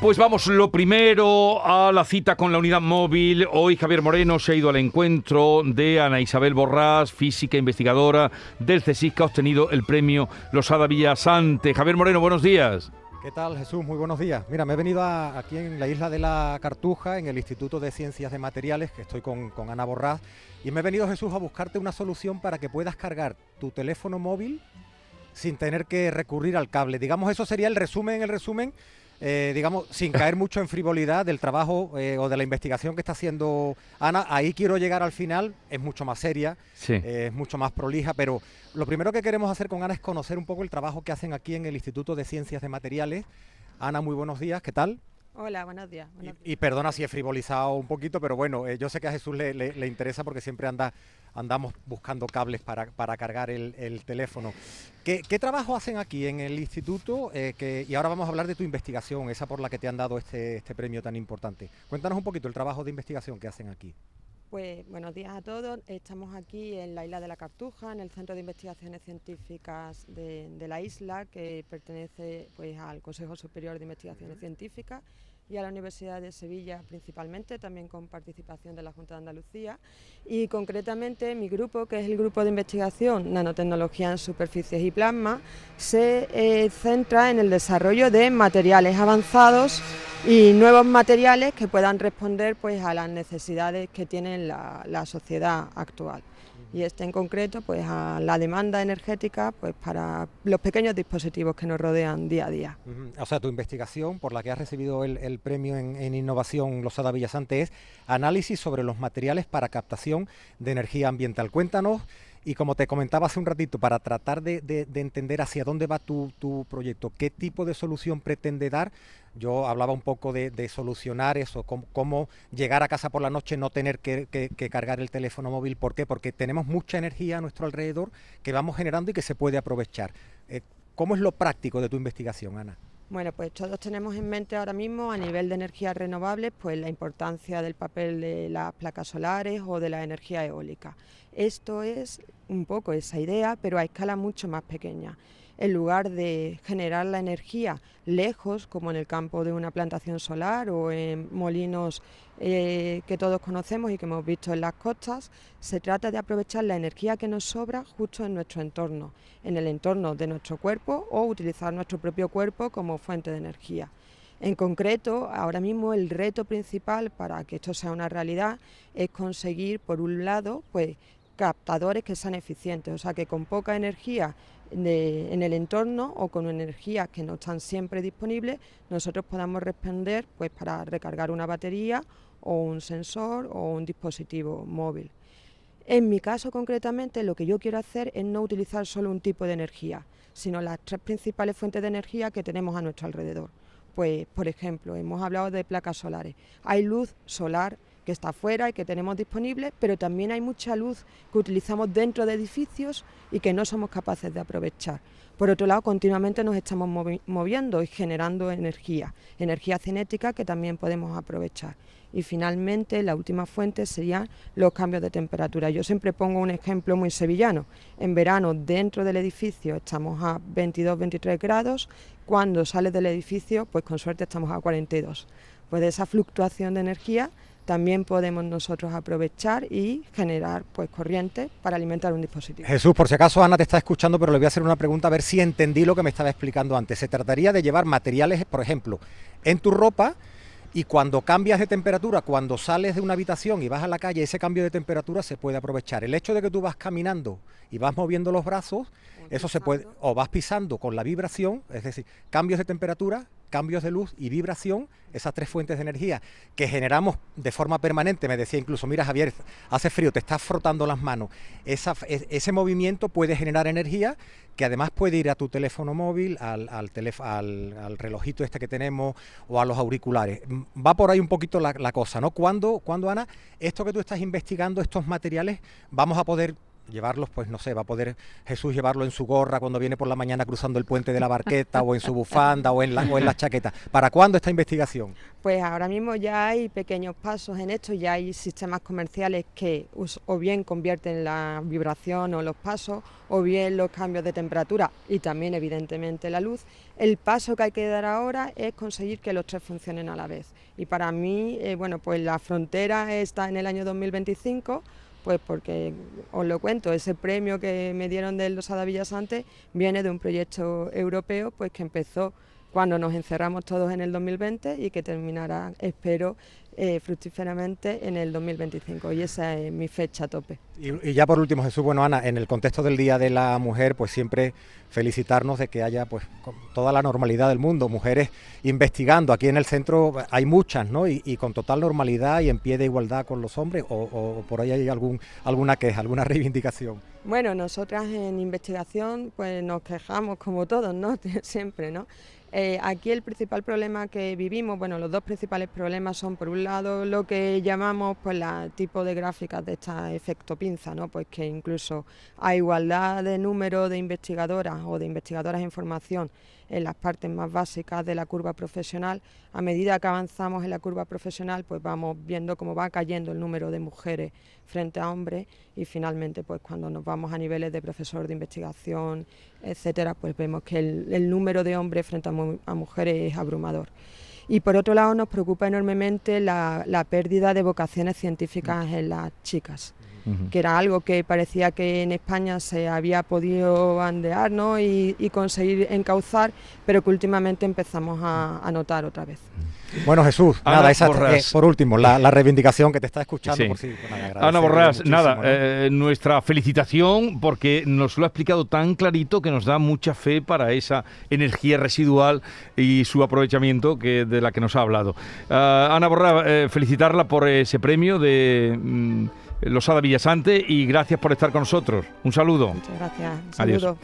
Pues vamos, lo primero a la cita con la unidad móvil. Hoy Javier Moreno se ha ido al encuentro de Ana Isabel Borrás, física investigadora del CSIC, que ha obtenido el premio Losada Villasante. Javier Moreno, buenos días. ¿Qué tal Jesús? Muy buenos días. Mira, me he venido aquí en la isla de la Cartuja, en el Instituto de Ciencias de Materiales, que estoy con, con Ana Borrás, y me he venido Jesús a buscarte una solución para que puedas cargar tu teléfono móvil sin tener que recurrir al cable. Digamos, eso sería el resumen, el resumen eh, digamos, sin caer mucho en frivolidad del trabajo eh, o de la investigación que está haciendo Ana. Ahí quiero llegar al final, es mucho más seria, eh, es mucho más prolija, pero lo primero que queremos hacer con Ana es conocer un poco el trabajo que hacen aquí en el Instituto de Ciencias de Materiales. Ana, muy buenos días, ¿qué tal? Hola, buenos días. Y, perdona si he frivolizado un poquito, pero bueno, yo sé que a Jesús le, interesa porque siempre anda, andamos buscando cables para, cargar el, teléfono. ¿Qué, trabajo hacen aquí en el instituto? Eh, y ahora vamos a hablar de tu investigación, esa por la que te han dado este, este premio tan importante. Cuéntanos un poquito el trabajo de investigación que hacen aquí. Pues buenos días a todos. Estamos aquí en la isla de la Cartuja, en el Centro de Investigaciones Científicas de, de la isla, que pertenece pues, al Consejo Superior de Investigaciones Científicas y a la Universidad de Sevilla principalmente, también con participación de la Junta de Andalucía. Y concretamente mi grupo, que es el grupo de investigación Nanotecnología en Superficies y Plasma, se eh, centra en el desarrollo de materiales avanzados y nuevos materiales que puedan responder pues, a las necesidades que tiene la sociedad actual y este en concreto pues a la demanda energética pues para los pequeños dispositivos que nos rodean día a día. O sea, tu investigación por la que has recibido el, premio en, innovación Losada Villasante es análisis sobre los materiales para captación de energía ambiental. Cuéntanos y como te comentaba hace un ratito, para tratar de, entender hacia dónde va tu, proyecto, qué tipo de solución pretende dar, yo hablaba un poco de, solucionar eso, cómo, llegar a casa por la noche, no tener que, cargar el teléfono móvil. ¿Por qué? Porque tenemos mucha energía a nuestro alrededor que vamos generando y que se puede aprovechar. Eh, ¿Cómo es lo práctico de tu investigación, Ana? Bueno, pues todos tenemos en mente ahora mismo a nivel de energías renovables pues la importancia del papel de las placas solares o de la energía eólica. Esto es un poco esa idea, pero a escala mucho más pequeña en lugar de generar la energía lejos, como en el campo de una plantación solar o en molinos eh, que todos conocemos y que hemos visto en las costas, se trata de aprovechar la energía que nos sobra justo en nuestro entorno, en el entorno de nuestro cuerpo o utilizar nuestro propio cuerpo como fuente de energía. En concreto, ahora mismo el reto principal para que esto sea una realidad es conseguir, por un lado, pues captadores que sean eficientes, o sea que con poca energía en el entorno o con energías que no están siempre disponibles, nosotros podamos responder pues, para recargar una batería o un sensor o un dispositivo móvil. En mi caso concretamente lo que yo quiero hacer es no utilizar solo un tipo de energía, sino las tres principales fuentes de energía que tenemos a nuestro alrededor. Pues, por ejemplo, hemos hablado de placas solares. Hay luz solar que está afuera y que tenemos disponible, pero también hay mucha luz que utilizamos dentro de edificios y que no somos capaces de aprovechar. Por otro lado, continuamente nos estamos moviendo y generando energía, energía cinética que también podemos aprovechar. Y finalmente, la última fuente serían los cambios de temperatura. Yo siempre pongo un ejemplo muy sevillano. En verano, dentro del edificio estamos a 22-23 grados. Cuando sales del edificio, pues con suerte estamos a 42. Pues de esa fluctuación de energía también podemos nosotros aprovechar y generar pues corriente para alimentar un dispositivo. Jesús, por si acaso Ana te está escuchando, pero le voy a hacer una pregunta a ver si entendí lo que me estaba explicando antes. Se trataría de llevar materiales, por ejemplo, en tu ropa y cuando cambias de temperatura, cuando sales de una habitación y vas a la calle, ese cambio de temperatura se puede aprovechar. El hecho de que tú vas caminando y vas moviendo los brazos, eso se puede, o vas pisando con la vibración, es decir, cambios de temperatura, cambios de luz y vibración, esas tres fuentes de energía que generamos de forma permanente. Me decía incluso, mira Javier, hace frío, te estás frotando las manos. Esa, ese movimiento puede generar energía que además puede ir a tu teléfono móvil, al, al, relojito este que tenemos o a los auriculares. Va por ahí un poquito la, cosa, ¿no? cuando ¿Cuándo, Ana, esto que tú estás investigando, estos materiales, vamos a poder llevarlos, pues no sé, va a poder Jesús llevarlo en su gorra cuando viene por la mañana cruzando el puente de la barqueta o en su bufanda o en la, o en la chaqueta. ¿Para cuándo esta investigación? Pues ahora mismo ya hay pequeños pasos en esto, ya hay sistemas comerciales que o bien convierten la vibración o los pasos o bien los cambios de temperatura y también evidentemente la luz. El paso que hay que dar ahora es conseguir que los tres funcionen a la vez. Y para mí, eh, bueno, pues la frontera está en el año 2025 pues porque os lo cuento, ese premio que me dieron de los Adavillas antes viene de un proyecto europeo pues que empezó cuando nos encerramos todos en el 2020 y que terminará, espero, eh, fructíferamente en el 2025 y esa es mi fecha tope. Y, ya por último, Jesús, bueno Ana, en el contexto del Día de la Mujer, pues siempre felicitarnos de que haya pues toda la normalidad del mundo, mujeres investigando. Aquí en el centro hay muchas, ¿no? Y, con total normalidad y en pie de igualdad con los hombres, o, por ahí hay algún, alguna queja, alguna reivindicación. Bueno, nosotras en investigación pues nos quejamos como todos, ¿no? siempre, ¿no? Eh, aquí el principal problema que vivimos, bueno, los dos principales problemas son, por un lado, lo que llamamos pues la tipo de gráficas de este efecto pinza, ¿no? Pues que incluso a igualdad de número de investigadoras o de investigadoras en formación en las partes más básicas de la curva profesional, a medida que avanzamos en la curva profesional, pues vamos viendo cómo va cayendo el número de mujeres frente a hombres y finalmente pues cuando nos vamos a niveles de profesor de investigación, etcétera, pues vemos que el, número de hombres frente a, mujeres es abrumador. Y por otro lado nos preocupa enormemente la pérdida de vocaciones científicas en las chicas que era algo que parecía que en España se había podido bandear y, conseguir encauzar, pero que últimamente empezamos a, notar otra vez. Bueno, Jesús, nada, esa eh, por último, la, reivindicación que te está escuchando. Por sí, Ana Borrás, nada, eh, nuestra felicitación porque nos lo ha explicado tan clarito que nos da mucha fe para esa energía residual y su aprovechamiento que de la que nos ha hablado. Ah, Ana Borrás, eh, felicitarla por ese premio de... Mm, Losada Villasante y gracias por estar con nosotros. Un saludo. Muchas gracias. Un Adiós.